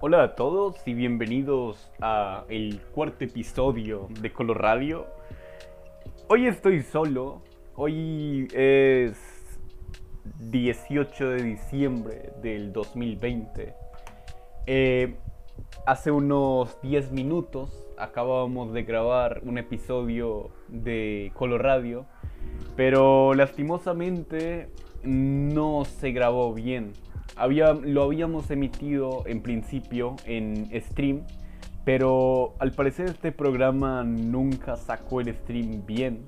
Hola a todos y bienvenidos a el cuarto episodio de Color Radio. Hoy estoy solo. Hoy es 18 de diciembre del 2020. Eh, hace unos 10 minutos acabábamos de grabar un episodio de Color Radio, pero lastimosamente no se grabó bien lo habíamos emitido en principio en stream, pero al parecer este programa nunca sacó el stream bien.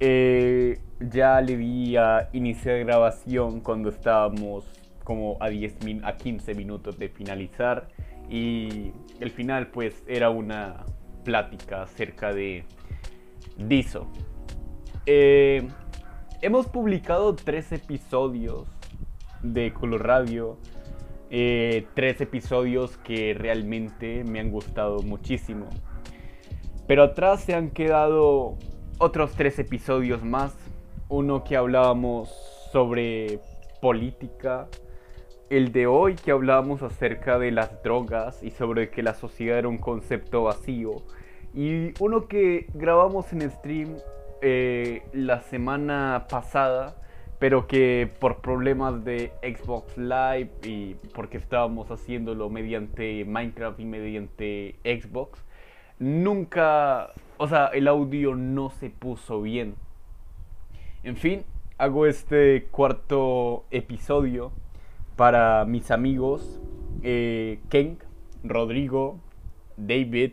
Eh, ya le di a iniciar grabación cuando estábamos como a, 10 a 15 minutos de finalizar y el final pues era una plática acerca de Diso. Eh, hemos publicado tres episodios de Color Radio. Eh, tres episodios que realmente me han gustado muchísimo. Pero atrás se han quedado otros tres episodios más. Uno que hablábamos sobre política. El de hoy que hablábamos acerca de las drogas y sobre que la sociedad era un concepto vacío. Y uno que grabamos en stream eh, la semana pasada pero que por problemas de Xbox Live y porque estábamos haciéndolo mediante Minecraft y mediante Xbox, nunca, o sea, el audio no se puso bien. En fin, hago este cuarto episodio para mis amigos eh, Ken, Rodrigo, David,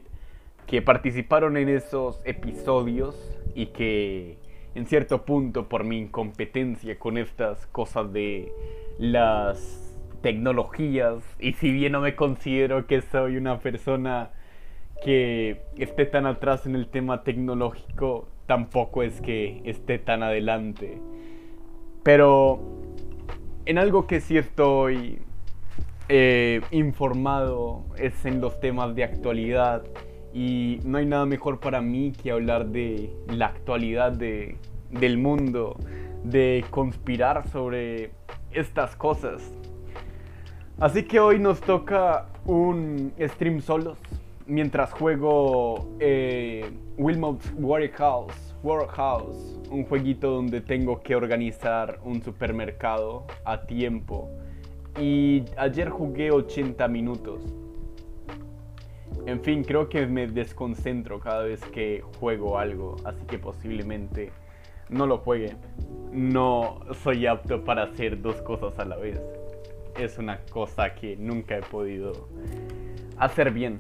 que participaron en esos episodios y que en cierto punto por mi incompetencia con estas cosas de las tecnologías y si bien no me considero que soy una persona que esté tan atrás en el tema tecnológico, tampoco es que esté tan adelante. Pero en algo que sí estoy eh, informado es en los temas de actualidad y no hay nada mejor para mí que hablar de la actualidad de, del mundo, de conspirar sobre estas cosas. Así que hoy nos toca un stream solos mientras juego eh, Wilmot's Warehouse, Warehouse, un jueguito donde tengo que organizar un supermercado a tiempo. Y ayer jugué 80 minutos. En fin, creo que me desconcentro cada vez que juego algo, así que posiblemente no lo juegue. No soy apto para hacer dos cosas a la vez. Es una cosa que nunca he podido hacer bien.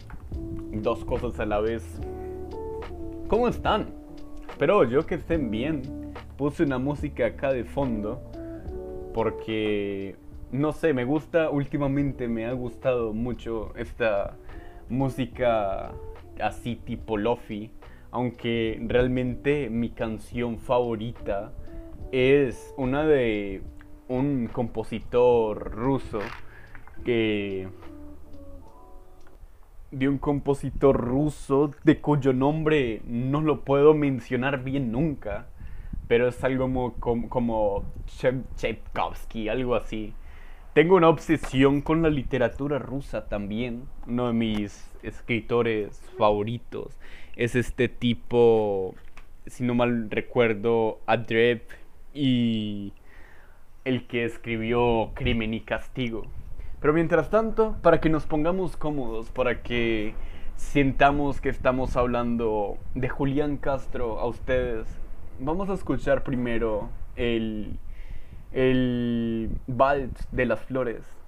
Dos cosas a la vez. ¿Cómo están? Espero yo que estén bien. Puse una música acá de fondo porque no sé, me gusta últimamente me ha gustado mucho esta música así tipo lofi, aunque realmente mi canción favorita es una de un compositor ruso que de un compositor ruso de cuyo nombre no lo puedo mencionar bien nunca, pero es algo como, como, Tchaikovsky, algo así. Tengo una obsesión con la literatura rusa también. Uno de mis escritores favoritos es este tipo, si no mal recuerdo, Adrev y el que escribió Crimen y Castigo. Pero mientras tanto, para que nos pongamos cómodos, para que sintamos que estamos hablando de Julián Castro a ustedes, vamos a escuchar primero el el vals de las flores.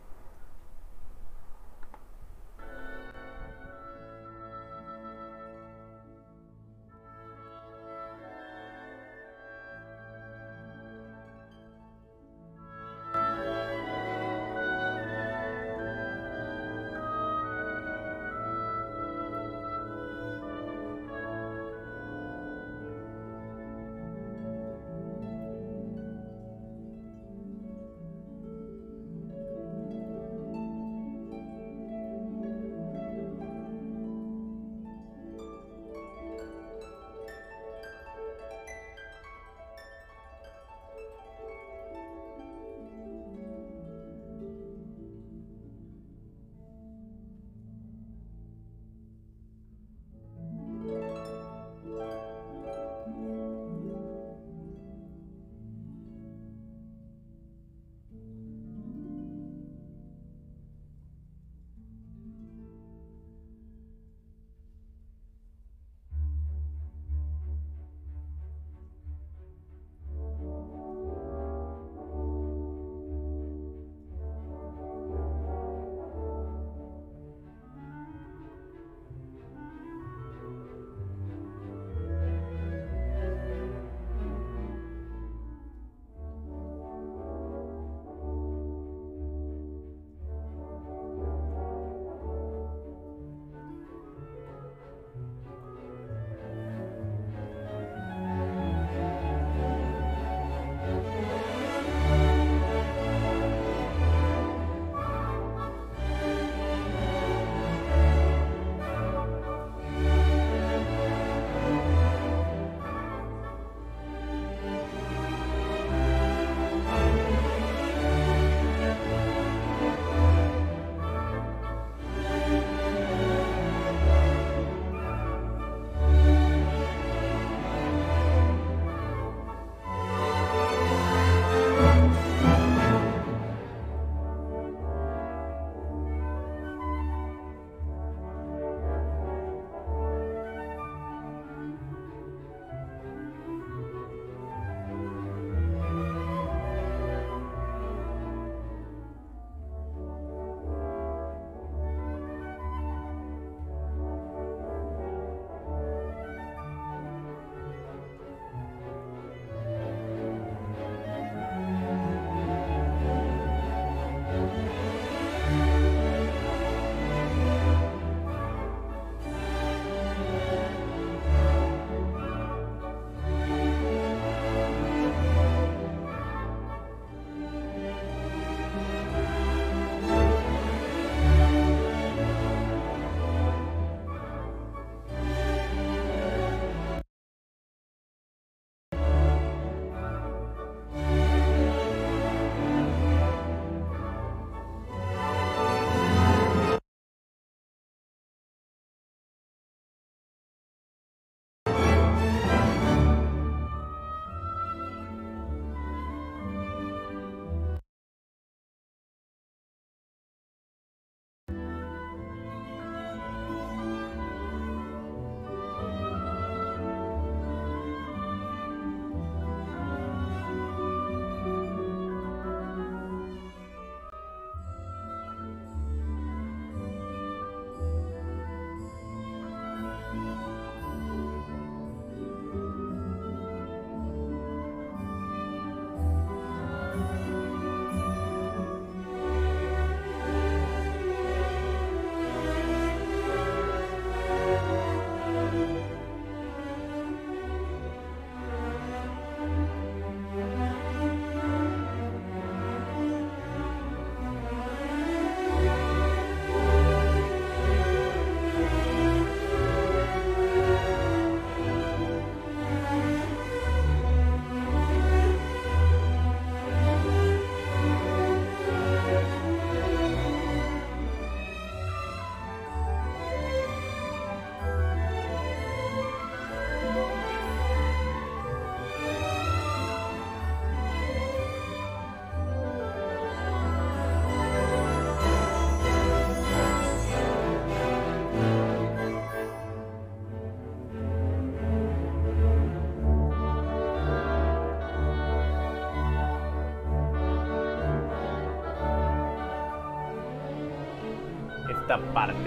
Parte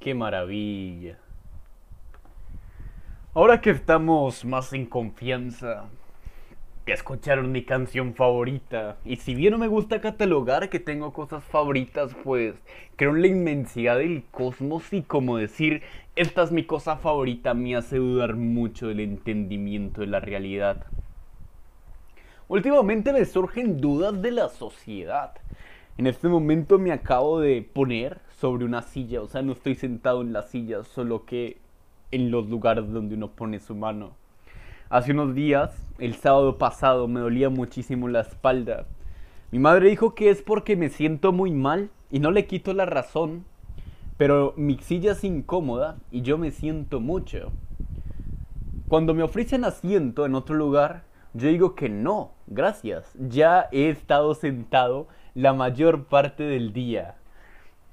Qué maravilla. Ahora que estamos más en confianza, que escucharon mi canción favorita, y si bien no me gusta catalogar que tengo cosas favoritas, pues creo en la inmensidad del cosmos y como decir, esta es mi cosa favorita, me hace dudar mucho del entendimiento de la realidad. Últimamente me surgen dudas de la sociedad. En este momento me acabo de poner sobre una silla, o sea, no estoy sentado en la silla, solo que en los lugares donde uno pone su mano. Hace unos días, el sábado pasado, me dolía muchísimo la espalda. Mi madre dijo que es porque me siento muy mal y no le quito la razón, pero mi silla es incómoda y yo me siento mucho. Cuando me ofrecen asiento en otro lugar, yo digo que no, gracias. Ya he estado sentado la mayor parte del día.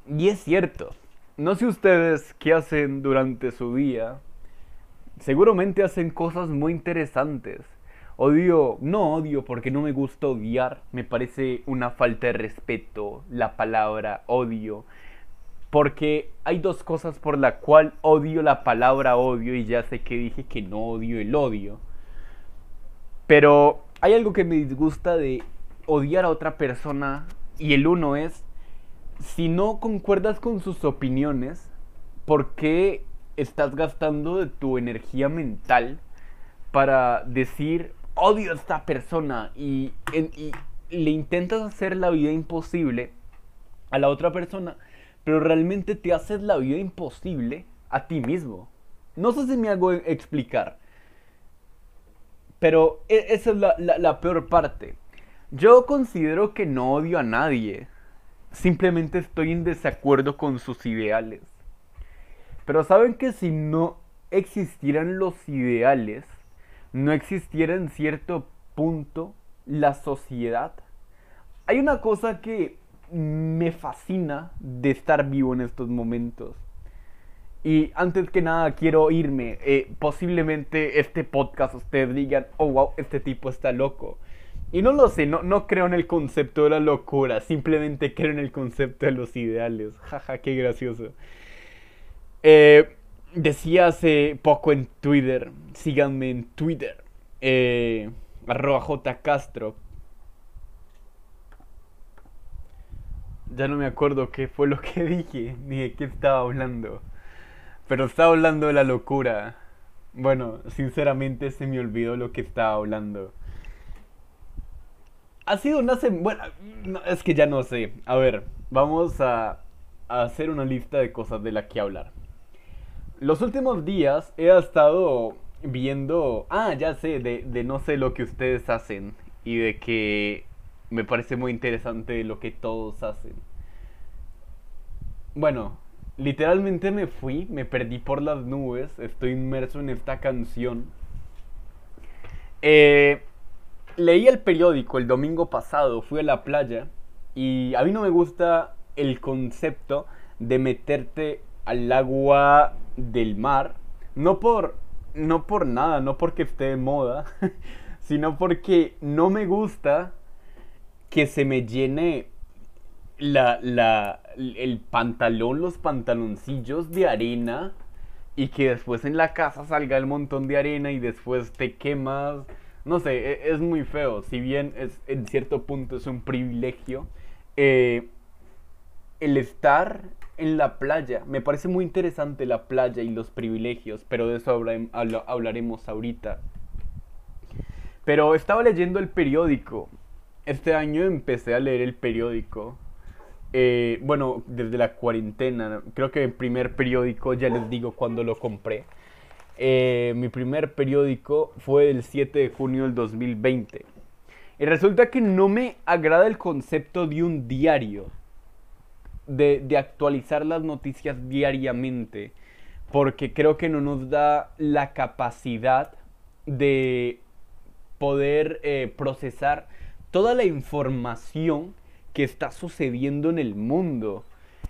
Y es cierto, no sé ustedes qué hacen durante su día. Seguramente hacen cosas muy interesantes. Odio, no odio porque no me gusta odiar. Me parece una falta de respeto la palabra odio. Porque hay dos cosas por la cual odio la palabra odio y ya sé que dije que no odio el odio. Pero hay algo que me disgusta de odiar a otra persona y el uno es si no concuerdas con sus opiniones, ¿por qué estás gastando de tu energía mental para decir odio a esta persona y, le intentas hacer la vida imposible a la otra persona, pero realmente te haces la vida imposible a ti mismo? No sé si me hago explicar, pero e, esa es la, la peor parte. Yo considero que no odio a nadie Simplemente estoy en desacuerdo con sus ideales. Pero saben que si no existieran los ideales, no existiera en cierto punto la sociedad. Hay una cosa que me fascina de estar vivo en estos momentos. Y antes que nada quiero irme. Eh, posiblemente este podcast ustedes digan, oh wow, este tipo está loco. Y no lo sé, no, no creo en el concepto de la locura, simplemente creo en el concepto de los ideales. Jaja, qué gracioso. Eh, decía hace poco en Twitter, síganme en Twitter, eh, arroba jcastro. Ya no me acuerdo qué fue lo que dije, ni de qué estaba hablando. Pero estaba hablando de la locura. Bueno, sinceramente se me olvidó lo que estaba hablando. Ha sido una semana... Bueno, es que ya no sé. A ver, vamos a, a hacer una lista de cosas de la que hablar. los últimos días he estado viendo, ah, ya sé, de, de no sé lo que ustedes hacen y de que me parece muy interesante lo que todos hacen. Bueno, literalmente me fui, me perdí por las nubes, estoy inmerso en esta canción. Eh, leí el periódico el domingo pasado, fui a la playa y a mí no me gusta el concepto de meterte al agua del mar, no por no por nada, no porque esté de moda, sino porque no me gusta que se me llene la, la, el pantalón, los pantaloncillos de arena y que después en la casa salga el montón de arena y después te quemas. No sé, e, es, muy feo. Si bien es, en cierto punto es un privilegio, eh, el estar en la playa, me parece muy interesante la playa y los privilegios, pero de eso hablaremos ahorita. Pero estaba leyendo el periódico. Este año empecé a leer el periódico eh, bueno, desde la cuarentena, creo que el primer periódico, ya les digo cuando lo compré. Eh, mi primer periódico fue el 7 de junio del 2020. Y resulta que no me agrada el concepto de un diario, de, actualizar las noticias diariamente, porque creo que no nos da la capacidad de poder eh, procesar toda la información que está sucediendo en el mundo.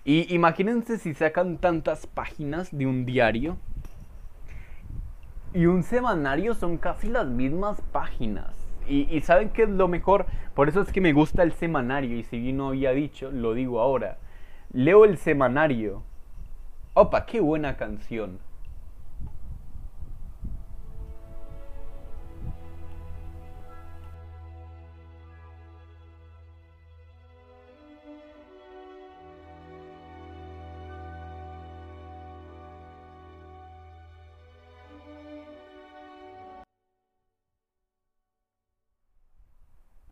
Y imagínense si sacan tantas páginas de un diario. Y un semanario son casi las mismas páginas. Y, saben que es lo mejor. Por eso es que me gusta el semanario. Y si no había dicho, lo digo ahora. Leo el semanario. Opa, qué buena canción.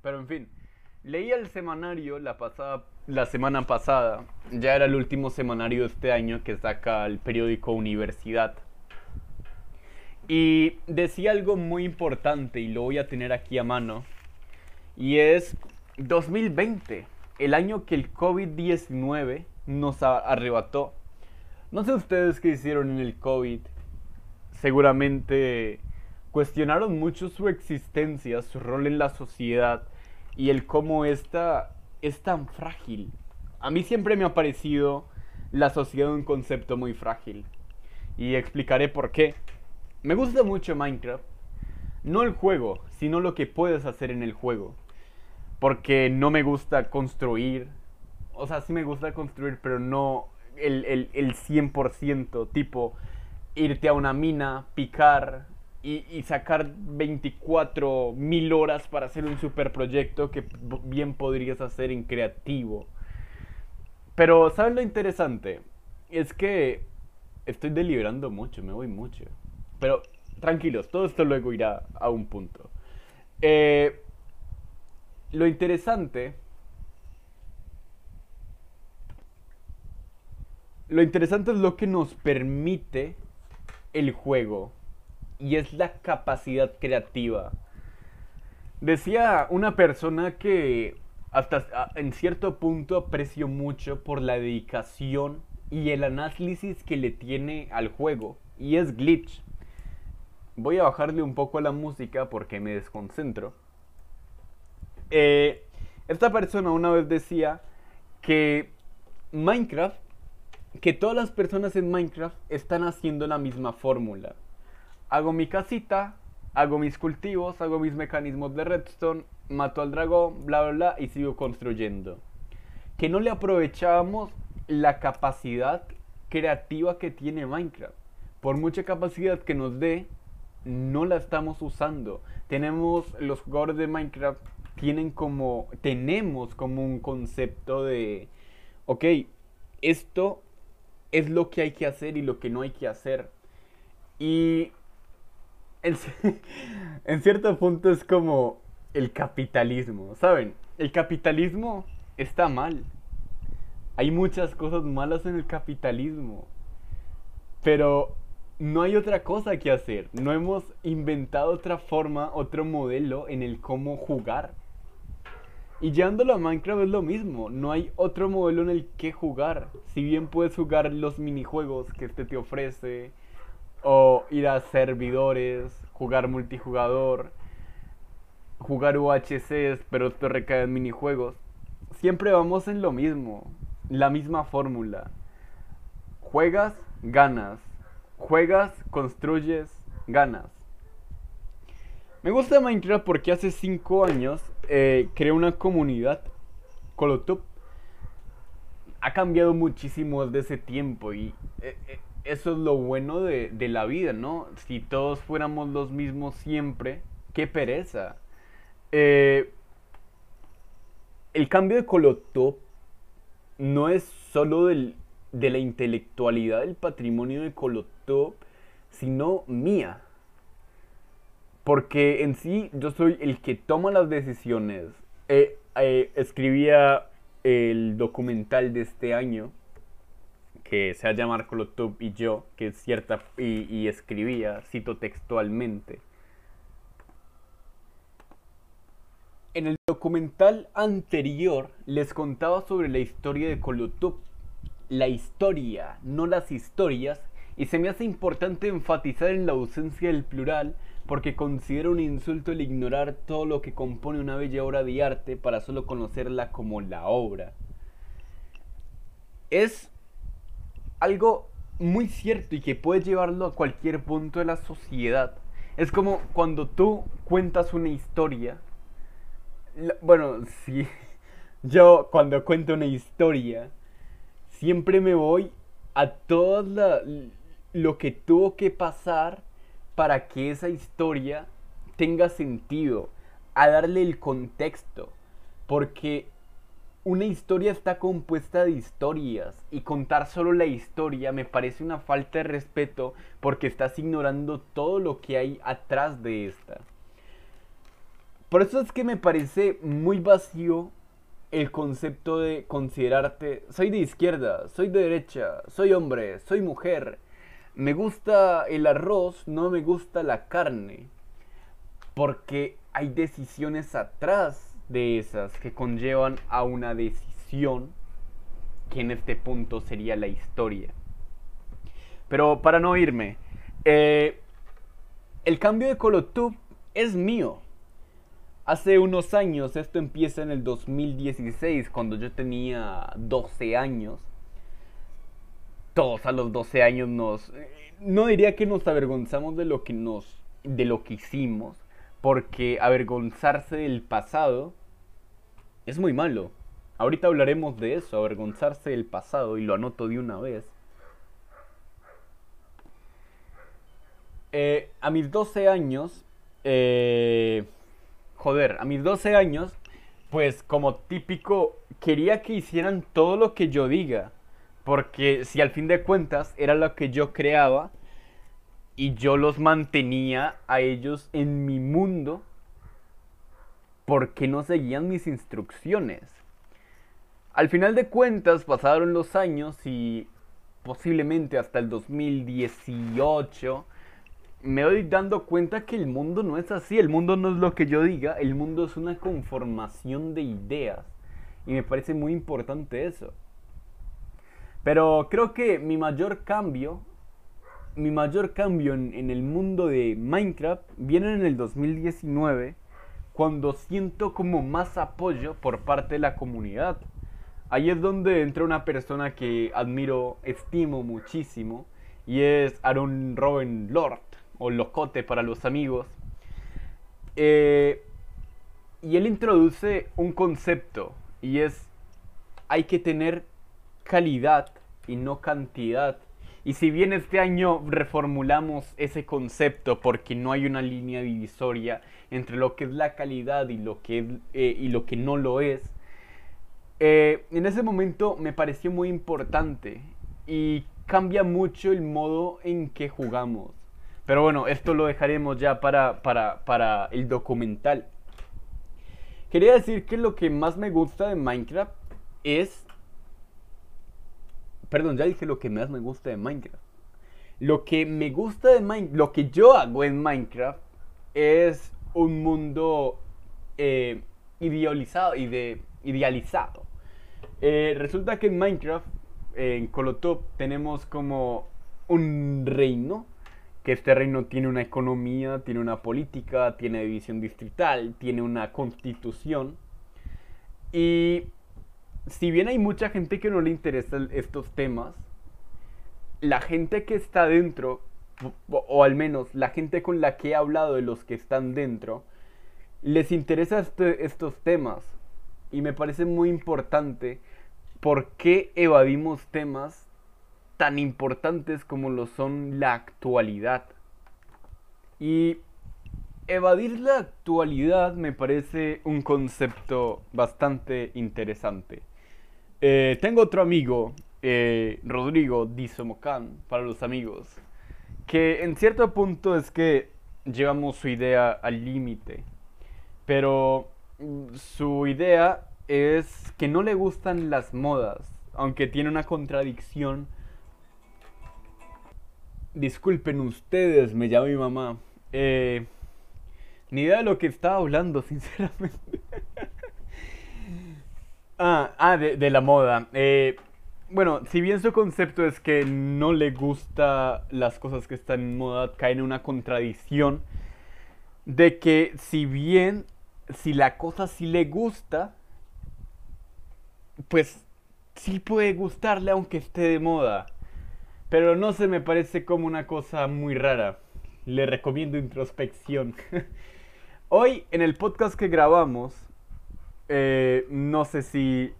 Pero en fin, leí el semanario la, pasada, la semana pasada. Ya era el último semanario de este año que saca el periódico Universidad. Y decía algo muy importante y lo voy a tener aquí a mano. Y es 2020, el año que el COVID-19 nos arrebató. No sé ustedes qué hicieron en el COVID. Seguramente cuestionaron mucho su existencia, su rol en la sociedad y el cómo esta es tan frágil. A mí siempre me ha parecido la sociedad un concepto muy frágil. Y explicaré por qué. Me gusta mucho Minecraft. No el juego, sino lo que puedes hacer en el juego. Porque no me gusta construir. O sea, sí me gusta construir, pero no el, el, el 100%. Tipo, irte a una mina, picar, y, sacar 24 mil horas para hacer un super proyecto que bien podrías hacer en creativo. Pero, ¿sabes lo interesante? Es que estoy deliberando mucho, me voy mucho. Pero tranquilos, todo esto luego irá a un punto. Eh, lo interesante... Lo interesante es lo que nos permite el juego y es la capacidad creativa. Decía una persona que hasta en cierto punto aprecio mucho por la dedicación y el análisis que le tiene al juego, y es Glitch. Voy a bajarle un poco a la música porque me desconcentro. Eh, esta persona una vez decía que Minecraft, que todas las personas en Minecraft están haciendo la misma fórmula hago mi casita, hago mis cultivos, hago mis mecanismos de redstone, mato al dragón, bla, bla, bla, y sigo construyendo. Que no le aprovechamos la capacidad creativa que tiene Minecraft. Por mucha capacidad que nos dé, no la estamos usando. Tenemos, los jugadores de Minecraft tienen como, tenemos como un concepto de, ok, esto es lo que hay que hacer y lo que no hay que hacer. Y en, cierto punto es como el capitalismo, ¿saben? El capitalismo está mal. Hay muchas cosas malas en el capitalismo. Pero no hay otra cosa que hacer. No hemos inventado otra forma, otro modelo en el cómo jugar. Y llevándolo a Minecraft es lo mismo. No hay otro modelo en el que jugar. Si bien puedes jugar los minijuegos que este te ofrece, o ir a servidores, jugar multijugador, jugar UHCs, pero esto recae en minijuegos. Siempre vamos en lo mismo, la misma fórmula. Juegas, ganas Juegas, construyes, ganas. Me gusta Minecraft porque hace 5 años eh, creé una comunidad, Colotop. Ha cambiado muchísimo desde ese tiempo y eh, eh, eso es lo bueno de, de, la vida, ¿no? Si todos fuéramos los mismos siempre, qué pereza. el cambio de Colotop no es solo del, de la intelectualidad del patrimonio de Colotop, sino mía. Porque en sí yo soy el que toma las decisiones. Eh, eh, escribía el documental de este año, que se llama Colotop y yo, que es cierta, y, escribía, cito textualmente. En el documental anterior les contaba sobre la historia de Colotop la historia, no las historias, y se me hace importante enfatizar en la ausencia del plural porque considero un insulto el ignorar todo lo que compone una bella obra de arte para solo conocerla como la obra. Es algo muy cierto y que puede llevarlo a cualquier punto de la sociedad. Es como cuando tú cuentas una historia. Bueno, si yo cuando cuento una historia, siempre me voy a todo lo que tuvo que pasar para que esa historia tenga sentido, a darle el contexto, porque una historia está compuesta de historias y contar solo la historia me parece una falta de respeto porque estás ignorando todo lo que hay atrás de esta. Por eso es que me parece muy vacío el concepto de considerarte, soy de izquierda, soy de derecha, soy hombre, soy mujer, me gusta el arroz, no me gusta la carne, porque hay decisiones atrás de esas que conllevan a una decisión que en este punto sería la historia. Pero para no irme, eh, el cambio de Colotub es mío. Hace unos años, esto empieza en el 2016, cuando yo tenía 12 años. Todos a los 12 años nos... No diría que nos avergonzamos de lo que nos... de lo que hicimos, porque avergonzarse del pasado es muy malo. Ahorita hablaremos de eso, avergonzarse del pasado, y lo anoto de una vez. Eh, a mis 12 años, eh, joder, a mis 12 años, pues como típico, quería que hicieran todo lo que yo diga. Porque si al fin de cuentas era lo que yo creaba y yo los mantenía a ellos en mi mundo, ¿por qué no seguían mis instrucciones? Al final de cuentas pasaron los años y posiblemente hasta el 2018 me doy dando cuenta que el mundo no es así, el mundo no es lo que yo diga, el mundo es una conformación de ideas. Y me parece muy importante eso. Pero creo que mi mayor cambio, mi mayor cambio en, el mundo de Minecraft viene en el 2019, cuando siento como más apoyo por parte de la comunidad. Ahí es donde entra una persona que admiro, estimo muchísimo, y es Aaron Robin Lord o locote para los amigos. Eh, y él introduce un concepto y es hay que tener calidad y no cantidad. Y si bien este año reformulamos ese concepto porque no hay una línea divisoria entre lo que es la calidad y lo que, eh, y lo que no lo es, eh, en ese momento me pareció muy importante y cambia mucho el modo en que jugamos. Pero bueno, esto lo dejaremos ya para, para, el documental. Quería decir que lo que más me gusta de Minecraft es... Perdón, ya dije lo que más me gusta de Minecraft. Lo que me gusta de Minecraft, lo que yo hago en Minecraft es un mundo eh, idealizado, ide, idealizado. Eh, resulta que en Minecraft, en Colotop, tenemos como un reino, que este reino tiene una economía, tiene una política, tiene división distrital, tiene una constitución. Y si bien hay mucha gente que no le interesan estos temas, la gente que está dentro, o, al menos la gente con la que he hablado de los que están dentro, les interesa este, estos temas. Y me parece muy importante por qué evadimos temas tan importantes como lo son la actualidad. Y evadir la actualidad me parece un concepto bastante interesante. Eh, tengo otro amigo eh, Rodrigo Dizomocán para los amigos, que en cierto punto es que llevamos su idea al límite, pero mm, su idea es que no le gustan las modas, aunque tiene una contradicción. Disculpen ustedes, me llama mi mamá. Eh, ni idea de lo que estaba hablando, sinceramente. Ah, ah de, la moda. Eh, bueno, si bien su concepto es que no le gusta las cosas que están en moda, cae en una contradicción de que si bien, si la cosa sí le gusta, pues sí puede gustarle aunque esté de moda. Pero no se me parece como una cosa muy rara. Le recomiendo introspección. Hoy en el podcast que grabamos, eh, no sé si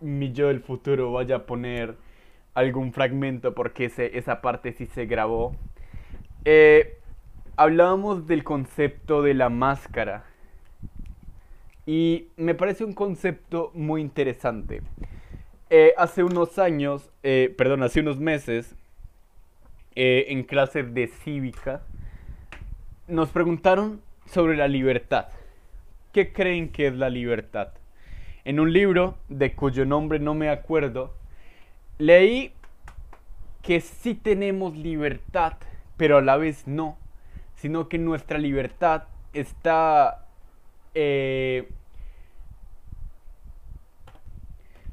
mi yo del futuro vaya a poner algún fragmento porque esa parte sí se grabó. Eh, hablábamos del concepto de la máscara. Y me parece un concepto muy interesante. Eh, hace unos años, perdón, hace unos meses, en clases de cívica, nos preguntaron sobre la libertad. ¿Qué creen que es la libertad? en un libro de cuyo nombre no me acuerdo, leí que sí tenemos libertad, pero a la vez no, sino que nuestra libertad está eh,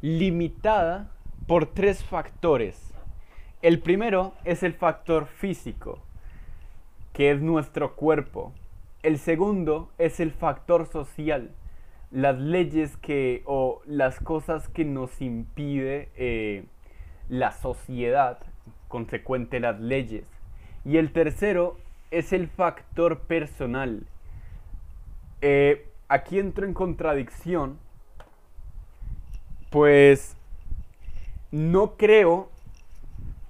limitada por tres factores. El primero es el factor físico, que es nuestro cuerpo. El segundo es el factor social, las leyes que o las cosas que nos impide eh, la sociedad, consecuente las leyes. Y el tercero es el factor personal. Eh, aquí entro en contradicción, pues no creo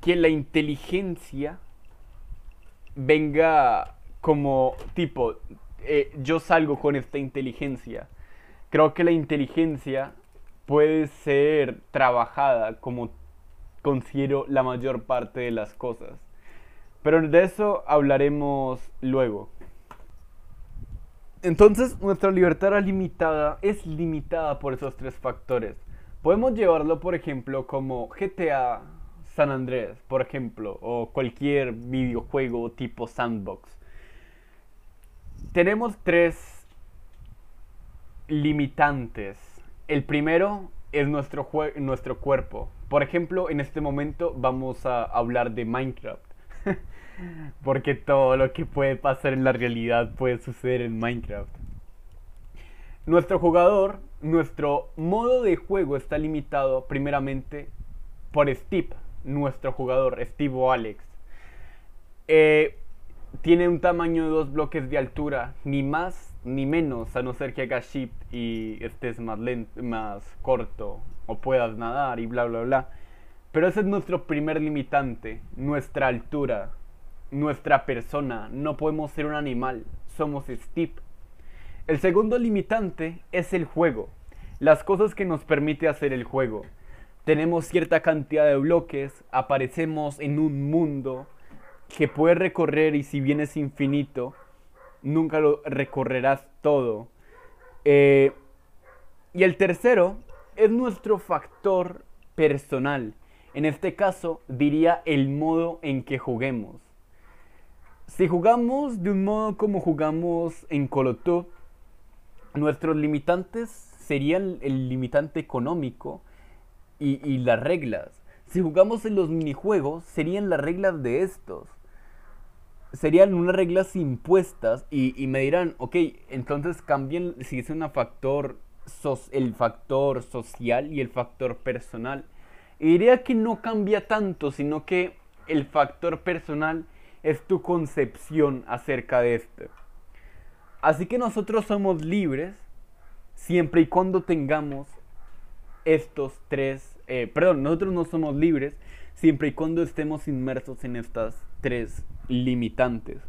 que la inteligencia venga como tipo, eh, yo salgo con esta inteligencia creo que la inteligencia puede ser trabajada como considero la mayor parte de las cosas. Pero de eso hablaremos luego. Entonces nuestra libertad limitada, es limitada por esos tres factores. Podemos llevarlo, por ejemplo, como GTA San Andrés, por ejemplo, o cualquier videojuego tipo sandbox. Tenemos tres limitantes. El primero es nuestro, nuestro cuerpo. Por ejemplo, en este momento vamos a hablar de Minecraft. Porque todo lo que puede pasar en la realidad puede suceder en Minecraft. Nuestro jugador, nuestro modo de juego está limitado primeramente por Steve, nuestro jugador, Steve o Alex. Eh, tiene un tamaño de dos bloques de altura, ni más ni menos, a no ser que hagas shift y estés más lento, más corto o puedas nadar y bla bla bla. Pero ese es nuestro primer limitante, nuestra altura, nuestra persona. No podemos ser un animal, somos Steve. El segundo limitante es el juego, las cosas que nos permite hacer el juego. Tenemos cierta cantidad de bloques, aparecemos en un mundo que puede recorrer y si bien es infinito, nunca lo recorrerás todo. Eh, y el tercero es nuestro factor personal. En este caso, diría el modo en que juguemos. Si jugamos de un modo como jugamos en Colotub, nuestros limitantes serían el limitante económico y, las reglas. Si jugamos en los minijuegos, serían las reglas de estos. Serían unas reglas impuestas y, me dirán, ok, entonces cambien si es un factor, el factor social y el factor personal. Y diría que no cambia tanto, sino que el factor personal es tu concepción acerca de esto. Así que nosotros somos libres siempre y cuando tengamos estos tres, eh, perdón, nosotros no somos libres siempre y cuando estemos inmersos en estas tres limitantes.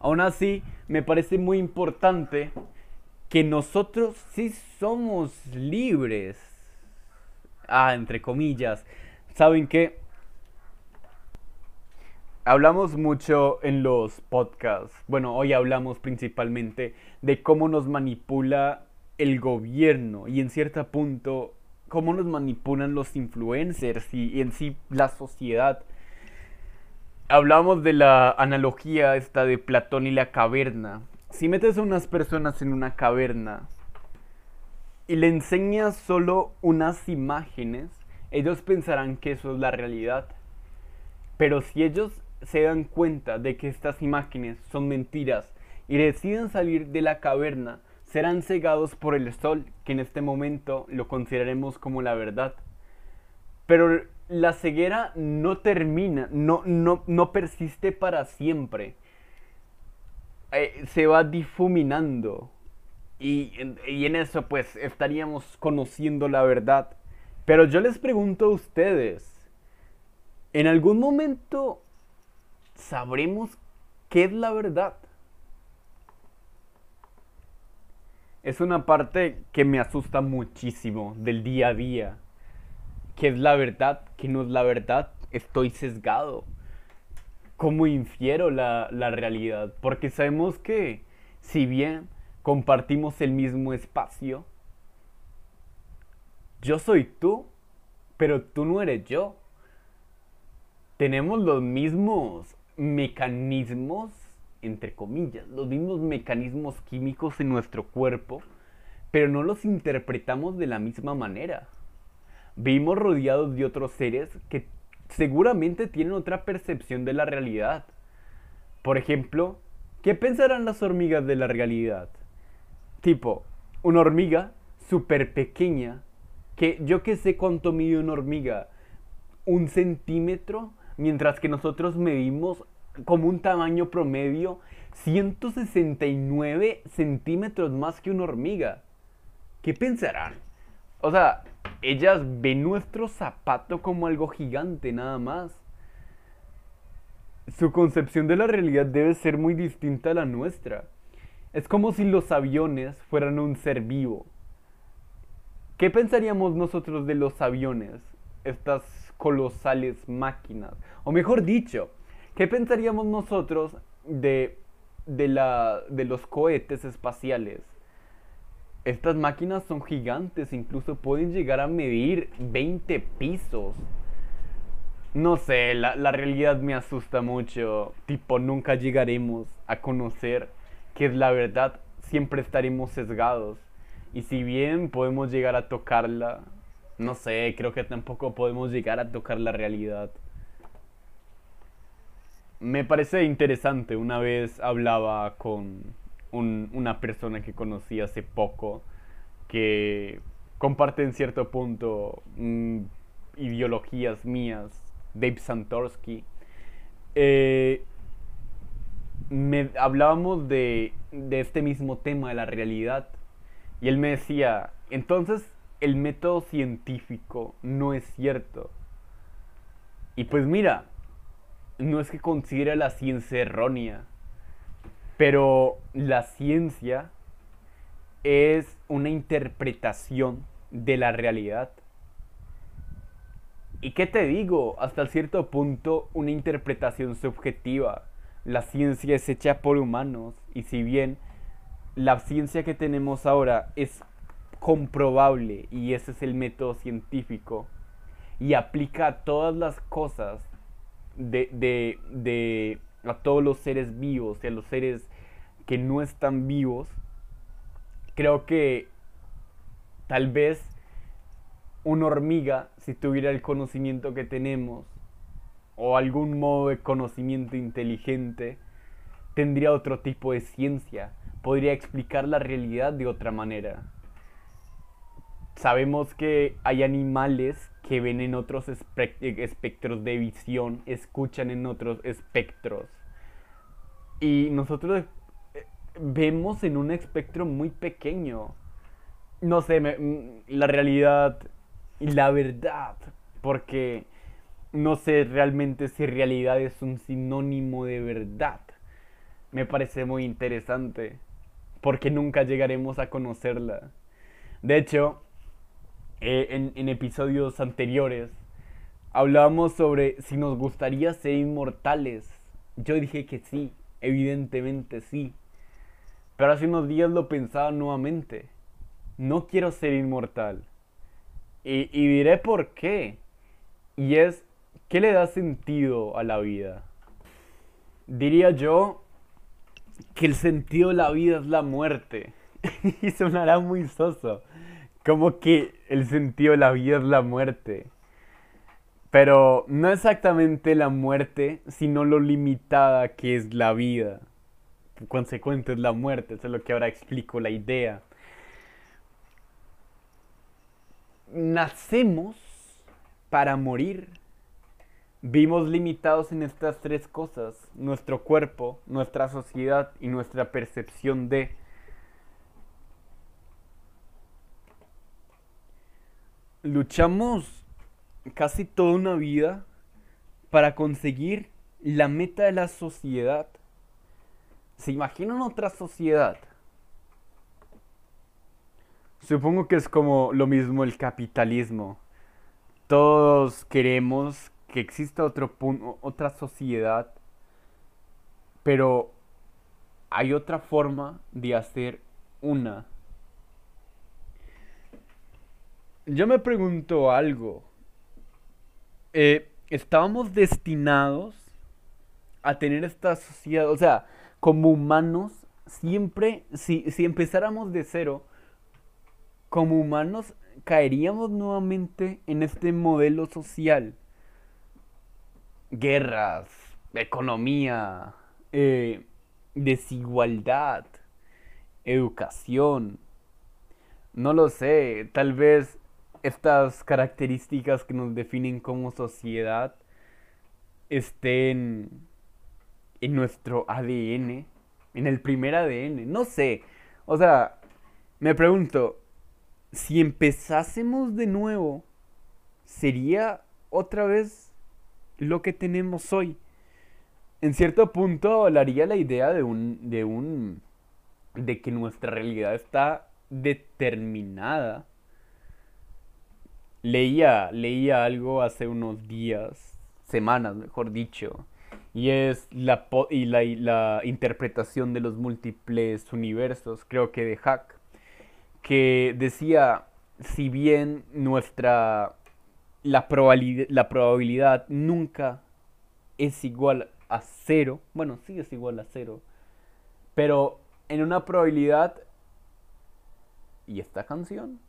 Aún así, me parece muy importante que nosotros sí somos libres. Ah, entre comillas. ¿Saben qué? Hablamos mucho en los podcasts, bueno, hoy hablamos principalmente de cómo nos manipula el gobierno y en cierto punto cómo nos manipulan los influencers y, en sí la sociedad. Hablamos de la analogía esta de Platón y la caverna. Si metes a unas personas en una caverna y le enseñas solo unas imágenes, ellos pensarán que eso es la realidad. Pero si ellos se dan cuenta de que estas imágenes son mentiras y deciden salir de la caverna, serán cegados por el sol, que en este momento lo consideraremos como la verdad. Pero la ceguera no termina, no, no, no persiste para siempre. Eh, se va difuminando. Y, y en eso pues estaríamos conociendo la verdad. Pero yo les pregunto a ustedes, ¿en algún momento sabremos qué es la verdad. Es una parte que me asusta muchísimo del día a día. ¿Qué es la verdad? ¿Qué no es la verdad? Estoy sesgado. ¿Cómo infiero la, la realidad? Porque sabemos que si bien compartimos el mismo espacio, yo soy tú, pero tú no eres yo. Tenemos los mismos mecanismos, entre comillas, los mismos mecanismos químicos en nuestro cuerpo, pero no los interpretamos de la misma manera. Vimos rodeados de otros seres que seguramente tienen otra percepción de la realidad. Por ejemplo, ¿qué pensarán las hormigas de la realidad? Tipo, una hormiga súper pequeña, que yo que sé cuánto mide una hormiga, un centímetro, mientras que nosotros medimos como un tamaño promedio 169 centímetros más que una hormiga. ¿Qué pensarán? O sea, ellas ven nuestro zapato como algo gigante nada más. Su concepción de la realidad debe ser muy distinta a la nuestra. Es como si los aviones fueran un ser vivo. ¿Qué pensaríamos nosotros de los aviones? Estas colosales máquinas. O mejor dicho, ¿qué pensaríamos nosotros de, de, la, de los cohetes espaciales? Estas máquinas son gigantes, incluso pueden llegar a medir 20 pisos. No sé, la, la, realidad me asusta mucho. Tipo, nunca llegaremos a conocer qué es la verdad. Siempre estaremos sesgados. Y si bien podemos llegar a tocarla, no sé, creo que tampoco podemos llegar a tocar la realidad. Me parece interesante, una vez hablaba con una persona que conocí hace poco que comparte en cierto punto mm, ideologías mías, Dave Santorsky. Eh, me, hablábamos de, de este mismo tema de la realidad y él me decía, entonces el método científico no es cierto. Y pues mira, no es que considere la ciencia errónea, pero la ciencia es una interpretación de la realidad. ¿Y qué te digo? Hasta cierto punto una interpretación subjetiva. La ciencia es hecha por humanos y si bien la ciencia que tenemos ahora es comprobable y ese es el método científico, y aplica todas las cosas de, de, de a todos los seres vivos y a los seres que no están vivos, creo que tal vez una hormiga, si tuviera el conocimiento que tenemos, o algún modo de conocimiento inteligente, tendría otro tipo de ciencia, podría explicar la realidad de otra manera. Sabemos que hay animales que ven en otros espectros de visión, escuchan en otros espectros. Y nosotros vemos en un espectro muy pequeño. No sé, mm, la realidad y la verdad. Porque no sé realmente si realidad es un sinónimo de verdad. Me parece muy interesante. Porque nunca llegaremos a conocerla. De hecho, eh, en, episodios anteriores hablábamos sobre si nos gustaría ser inmortales. Yo dije que sí, evidentemente sí. Pero hace unos días lo pensaba nuevamente. No quiero ser inmortal. Y, y diré por qué. Y es, ¿qué le da sentido a la vida? Diría yo que el sentido de la vida es la muerte. y sonará muy soso como que el sentido de la vida es la muerte. Pero no exactamente la muerte, sino lo limitada que es la vida. Consecuente es la muerte, eso es lo que ahora explico la idea. Nacemos para morir. Vimos limitados en estas tres cosas, nuestro cuerpo, nuestra sociedad y nuestra percepción de... luchamos casi toda una vida para conseguir la meta de la sociedad. ¿Se imaginan otra sociedad? Supongo que es como lo mismo el capitalismo. Todos queremos que exista otro otra sociedad, pero hay otra forma de hacer una yo me pregunto algo. Eh, ¿Estábamos destinados a tener esta sociedad? O sea, como humanos, siempre, si, si empezáramos de cero, como humanos caeríamos nuevamente en este modelo social. Guerras, economía, eh, desigualdad, educación. No lo sé, tal vez estas características que nos definen como sociedad estén en nuestro ADN, en el primer ADN, no sé. O sea, me pregunto, si empezásemos de nuevo, ¿sería otra vez lo que tenemos hoy? En cierto punto hablaría la idea de un de un de que nuestra realidad está determinada Leía, leía algo hace unos días, semanas mejor dicho, y es la, y la, interpretación de los múltiples universos, creo que de Hack, que decía, si bien nuestra, la, la probabilidad nunca es igual a cero, bueno, sí es igual a cero, pero en una probabilidad, ¿y esta canción?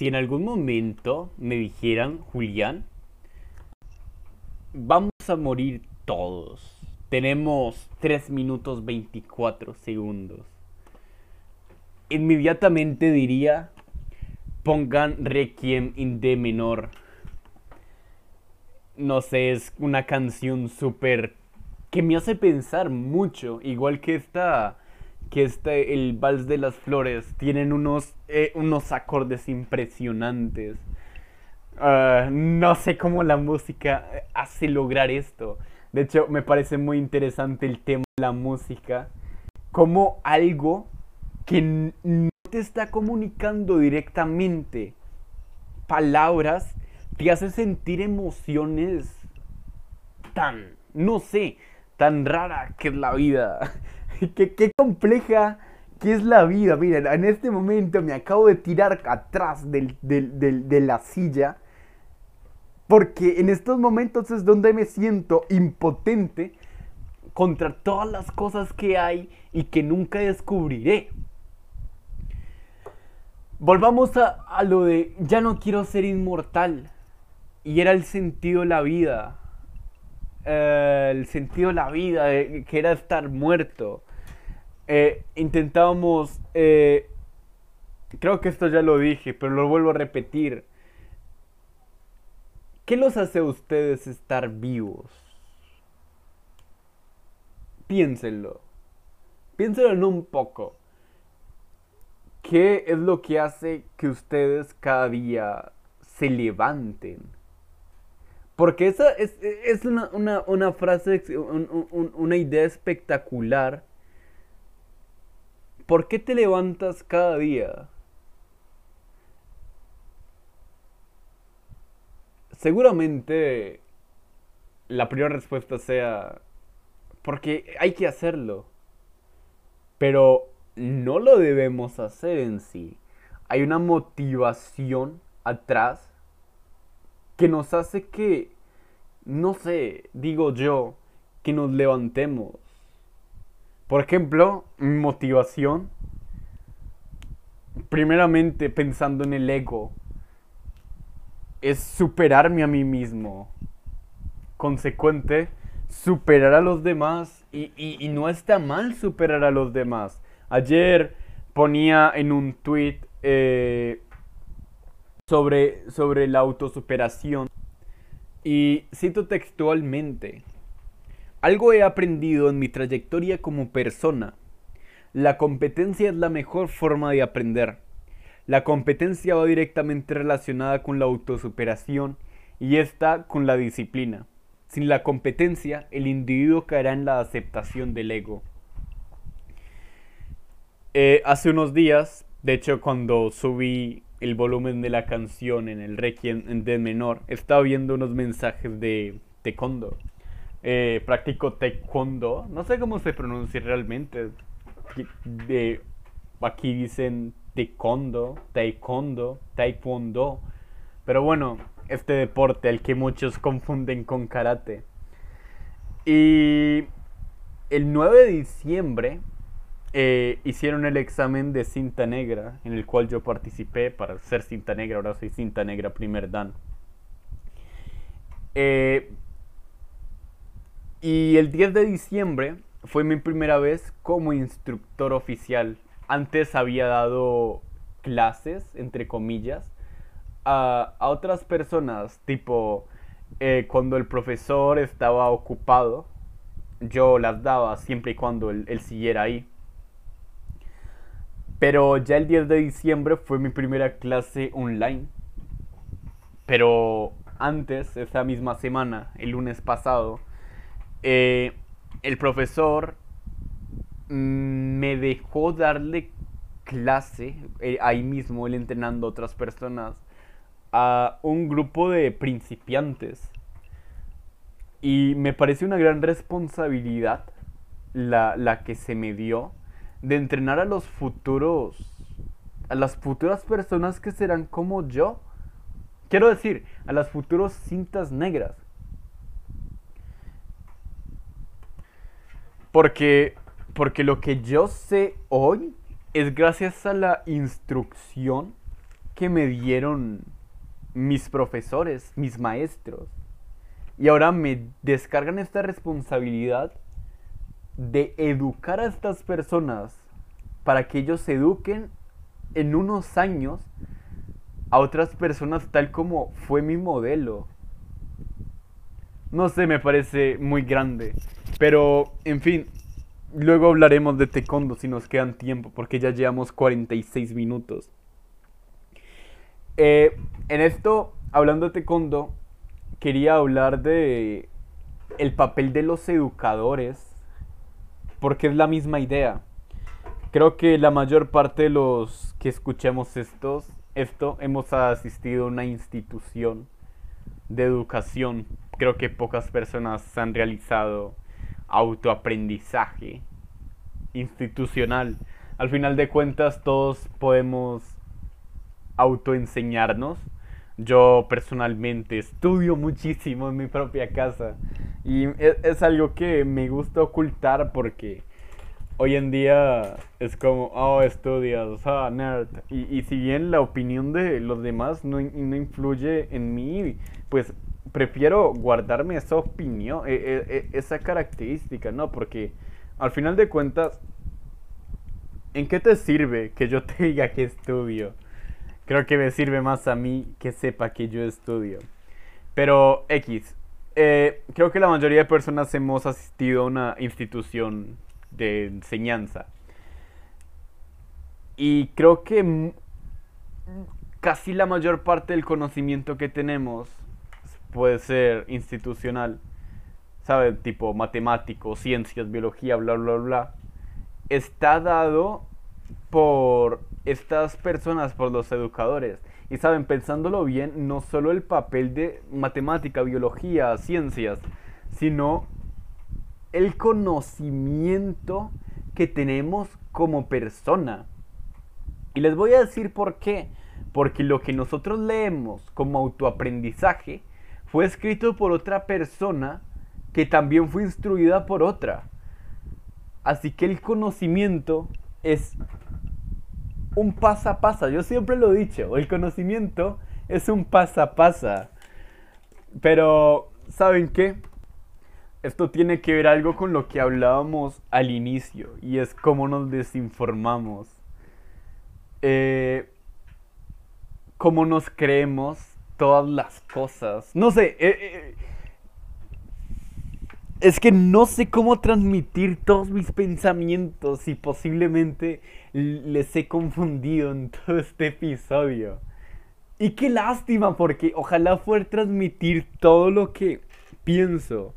Si en algún momento me dijeran, Julián, vamos a morir todos. Tenemos 3 minutos 24 segundos. Inmediatamente diría, pongan Requiem in D menor. No sé, es una canción súper que me hace pensar mucho, igual que esta que este, el Vals de las Flores tienen unos, eh, unos acordes impresionantes. Ah, no sé cómo la música hace lograr esto. De hecho, me parece muy interesante el tema de la música. Como algo que no te está comunicando directamente palabras te hace sentir emociones tan, no sé, tan rara que es la vida. qué, compleja que es la vida. Miren, en este momento me acabo de tirar atrás de la silla. Porque en estos momentos es donde me siento impotente contra todas las cosas que hay y que nunca descubriré. Volvamos a, lo de ya no quiero ser inmortal. Y era el sentido de la vida. Eh, el sentido de la vida, que era estar muerto. Eh, intentábamos, eh, creo que esto ya lo dije, pero lo vuelvo a repetir. ¿Qué los hace a ustedes estar vivos? Piénsenlo. Piénsenlo en un poco. ¿Qué es lo que hace que ustedes cada día se levanten? Porque esa es, una, frase, una idea espectacular ¿Por qué te levantas cada día? Seguramente la primera respuesta sea porque hay que hacerlo. Pero no lo debemos hacer en sí. Hay una motivación atrás que nos hace que, no sé, digo yo, que nos levantemos. Por ejemplo, motivación. Primeramente pensando en el ego. Es superarme a mí mismo. Consecuente, superar a los demás. Y, no está mal superar a los demás. Ayer ponía en un tweet eh, sobre, sobre la autosuperación. Y cito textualmente. Algo he aprendido en mi trayectoria como persona. La competencia es la mejor forma de aprender. La competencia va directamente relacionada con la autosuperación y esta con la disciplina. Sin la competencia, el individuo caerá en la aceptación del ego. Eh, hace unos días, de hecho cuando subí el volumen de la canción en el Requiem en D menor, estaba viendo unos mensajes de Taekwondo eh, practico taekwondo. No sé cómo se pronuncia realmente. De, aquí dicen taekwondo, taekwondo, taekwondo. Pero bueno, este deporte al que muchos confunden con karate. Y el 9 de diciembre eh, hicieron el examen de cinta negra, en el cual yo participé para ser cinta negra, ahora soy cinta negra primer dan. Eh, y el 10 de diciembre fue mi primera vez como instructor oficial. Antes había dado clases, entre comillas, a, otras personas, tipo eh, cuando el profesor estaba ocupado, yo las daba siempre y cuando él, él siguiera ahí. Pero ya el 10 de diciembre fue mi primera clase online. Pero antes, esa misma semana, el lunes pasado, eh, el profesor me dejó darle clase, eh, ahí mismo, él entrenando a otras personas, a un grupo de principiantes. Y me parece una gran responsabilidad la, la que se me dio de entrenar a los futuros, a las futuras personas que serán como yo. Quiero decir, a las futuras cintas negras. Porque, porque lo que yo sé hoy es gracias a la instrucción que me dieron mis profesores, mis maestros. Y ahora me descargan esta responsabilidad de educar a estas personas para que ellos eduquen en unos años a otras personas tal como fue mi modelo. No sé, me parece muy grande. Pero, en fin, luego hablaremos de taekwondo si nos quedan tiempo, porque ya llevamos 46 minutos. Eh, en esto, hablando de taekwondo, quería hablar de el papel de los educadores, porque es la misma idea. Creo que la mayor parte de los que escuchemos estos, esto hemos asistido a una institución de educación. Creo que pocas personas han realizado autoaprendizaje institucional. Al final de cuentas todos podemos autoenseñarnos. Yo personalmente estudio muchísimo en mi propia casa y es, algo que me gusta ocultar porque hoy en día es como, oh, estudias, ah, nerd. Y, si bien la opinión de los demás no, no influye en mí, pues prefiero guardarme esa opinión, e, e, esa característica, ¿no? Porque al final de cuentas, ¿en qué te sirve que yo te diga que estudio? Creo que me sirve más a mí que sepa que yo estudio. Pero X, eh, creo que la mayoría de personas hemos asistido a una institución de enseñanza. Y creo que casi la mayor parte del conocimiento que tenemos puede ser institucional, ¿sabe? Tipo matemáticos, ciencias, biología, bla, bla, bla. Está dado por estas personas, por los educadores. Y saben, pensándolo bien, no solo el papel de matemática, biología, ciencias, sino el conocimiento que tenemos como persona. Y les voy a decir por qué. Porque lo que nosotros leemos como autoaprendizaje fue escrito por otra persona que también fue instruida por otra. Así que el conocimiento es un pasa a pasa. Yo siempre lo he dicho, el conocimiento es un pasa a pasa. Pero, ¿saben qué? Esto tiene que ver algo con lo que hablábamos al inicio y es cómo nos desinformamos. Eh, cómo nos creemos todas las cosas. No sé, eh, eh, es que no sé cómo transmitir todos mis pensamientos y posiblemente les he confundido en todo este episodio. Y qué lástima porque ojalá fuera transmitir todo lo que pienso.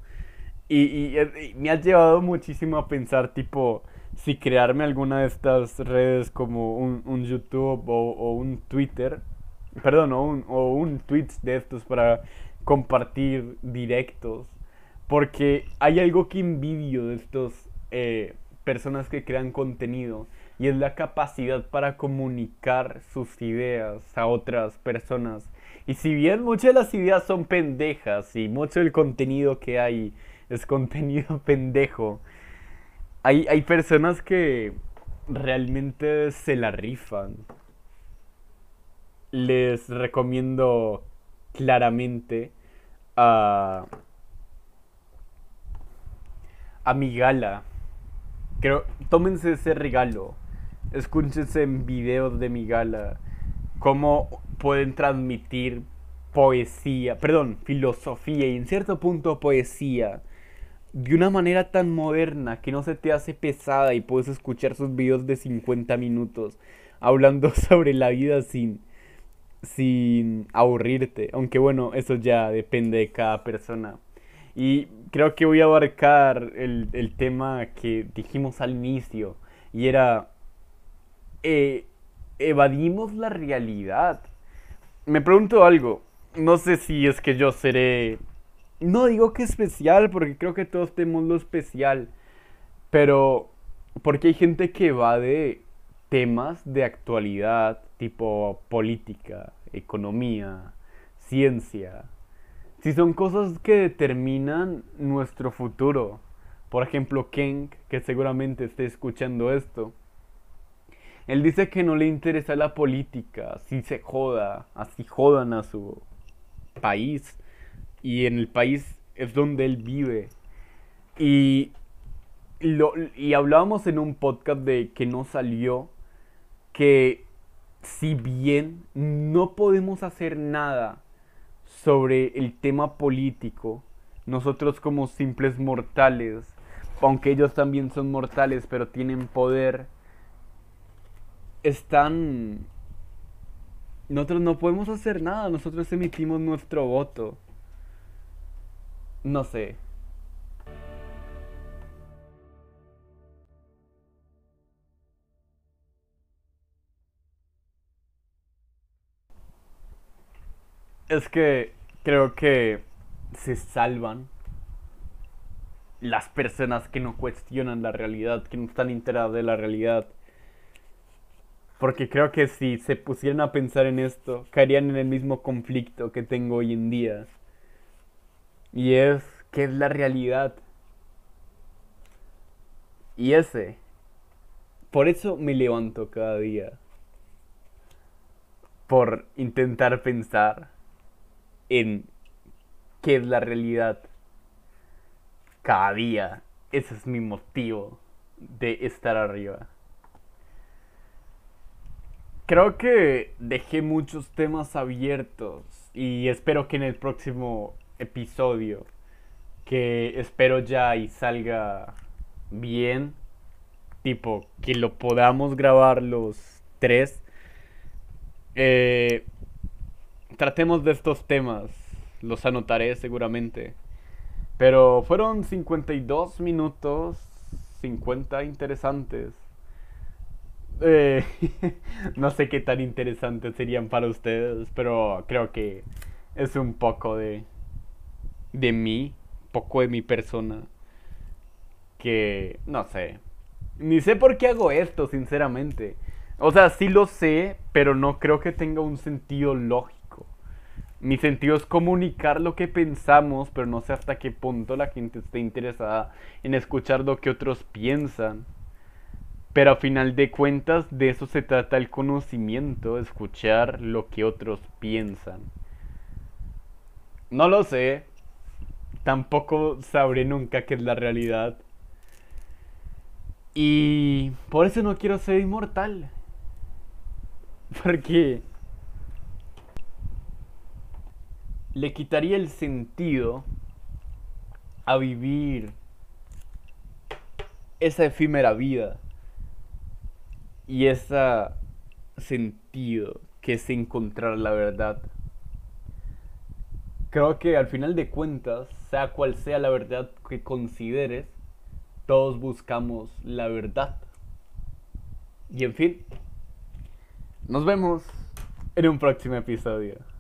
Y, me ha llevado muchísimo a pensar tipo si crearme alguna de estas redes como un, YouTube o, un Twitter. Perdón, o un, Twitch de estos para compartir directos porque hay algo que envidio de estas eh, personas que crean contenido y es la capacidad para comunicar sus ideas a otras personas. Y si bien muchas de las ideas son pendejas y mucho del contenido que hay es contenido pendejo, hay, hay personas que realmente se la rifan. Les recomiendo claramente a a mi gala. Creo, tómense ese regalo. Escúchense en videos de mi gala. Cómo pueden transmitir poesía, perdón, filosofía y en cierto punto poesía de una manera tan moderna que no se te hace pesada y puedes escuchar sus videos de 50 minutos hablando sobre la vida sin sin aburrirte, aunque bueno, eso ya depende de cada persona. Y creo que voy a abarcar el, tema que dijimos al inicio. Y era, eh, evadimos la realidad. Me pregunto algo. No sé si es que yo seré... No digo que especial, porque creo que todos tenemos lo especial. Pero, porque hay gente que va de temas de actualidad, tipo política, economía, ciencia, si son cosas que determinan nuestro futuro, por ejemplo, Ken, que seguramente esté escuchando esto, Él dice que no le interesa la política, así se joda, así jodan a su país. Y en el país es donde él vive. Y, lo, y hablábamos en un podcast de que no salió, que si bien no podemos hacer nada sobre el tema político, nosotros como simples mortales, aunque ellos también son mortales, pero tienen poder, están... Nosotros no podemos hacer nada, nosotros emitimos nuestro voto. No sé. Es que creo que se salvan las personas que no cuestionan la realidad, que no están enteradas de la realidad. Porque creo que si se pusieran a pensar en esto, caerían en el mismo conflicto que tengo hoy en día. Y es, ¿qué es la realidad? Y ese, por eso me levanto cada día. Por intentar pensar en qué es la realidad cada día. Ese es mi motivo de estar arriba. Creo que dejé muchos temas abiertos y espero que en el próximo episodio, que espero ya y salga bien, tipo que lo podamos grabar los tres, eh, tratemos de estos temas, los anotaré seguramente. Pero fueron 52 minutos, 50 interesantes. Eh, no sé qué tan interesantes serían para ustedes, pero creo que es un poco de, de mí, poco de mi persona. Que, no sé. Ni sé por qué hago esto, sinceramente. O sea, sí lo sé, pero no creo que tenga un sentido lógico. Mi sentido es comunicar lo que pensamos, pero no sé hasta qué punto la gente esté interesada en escuchar lo que otros piensan. Pero a final de cuentas de eso se trata el conocimiento, escuchar lo que otros piensan. No lo sé. Tampoco sabré nunca qué es la realidad. Y por eso no quiero ser inmortal. Porque le quitaría el sentido a vivir esa efímera vida y ese sentido que es encontrar la verdad. Creo que al final de cuentas, sea cual sea la verdad que consideres, todos buscamos la verdad. Y en fin, nos vemos en un próximo episodio.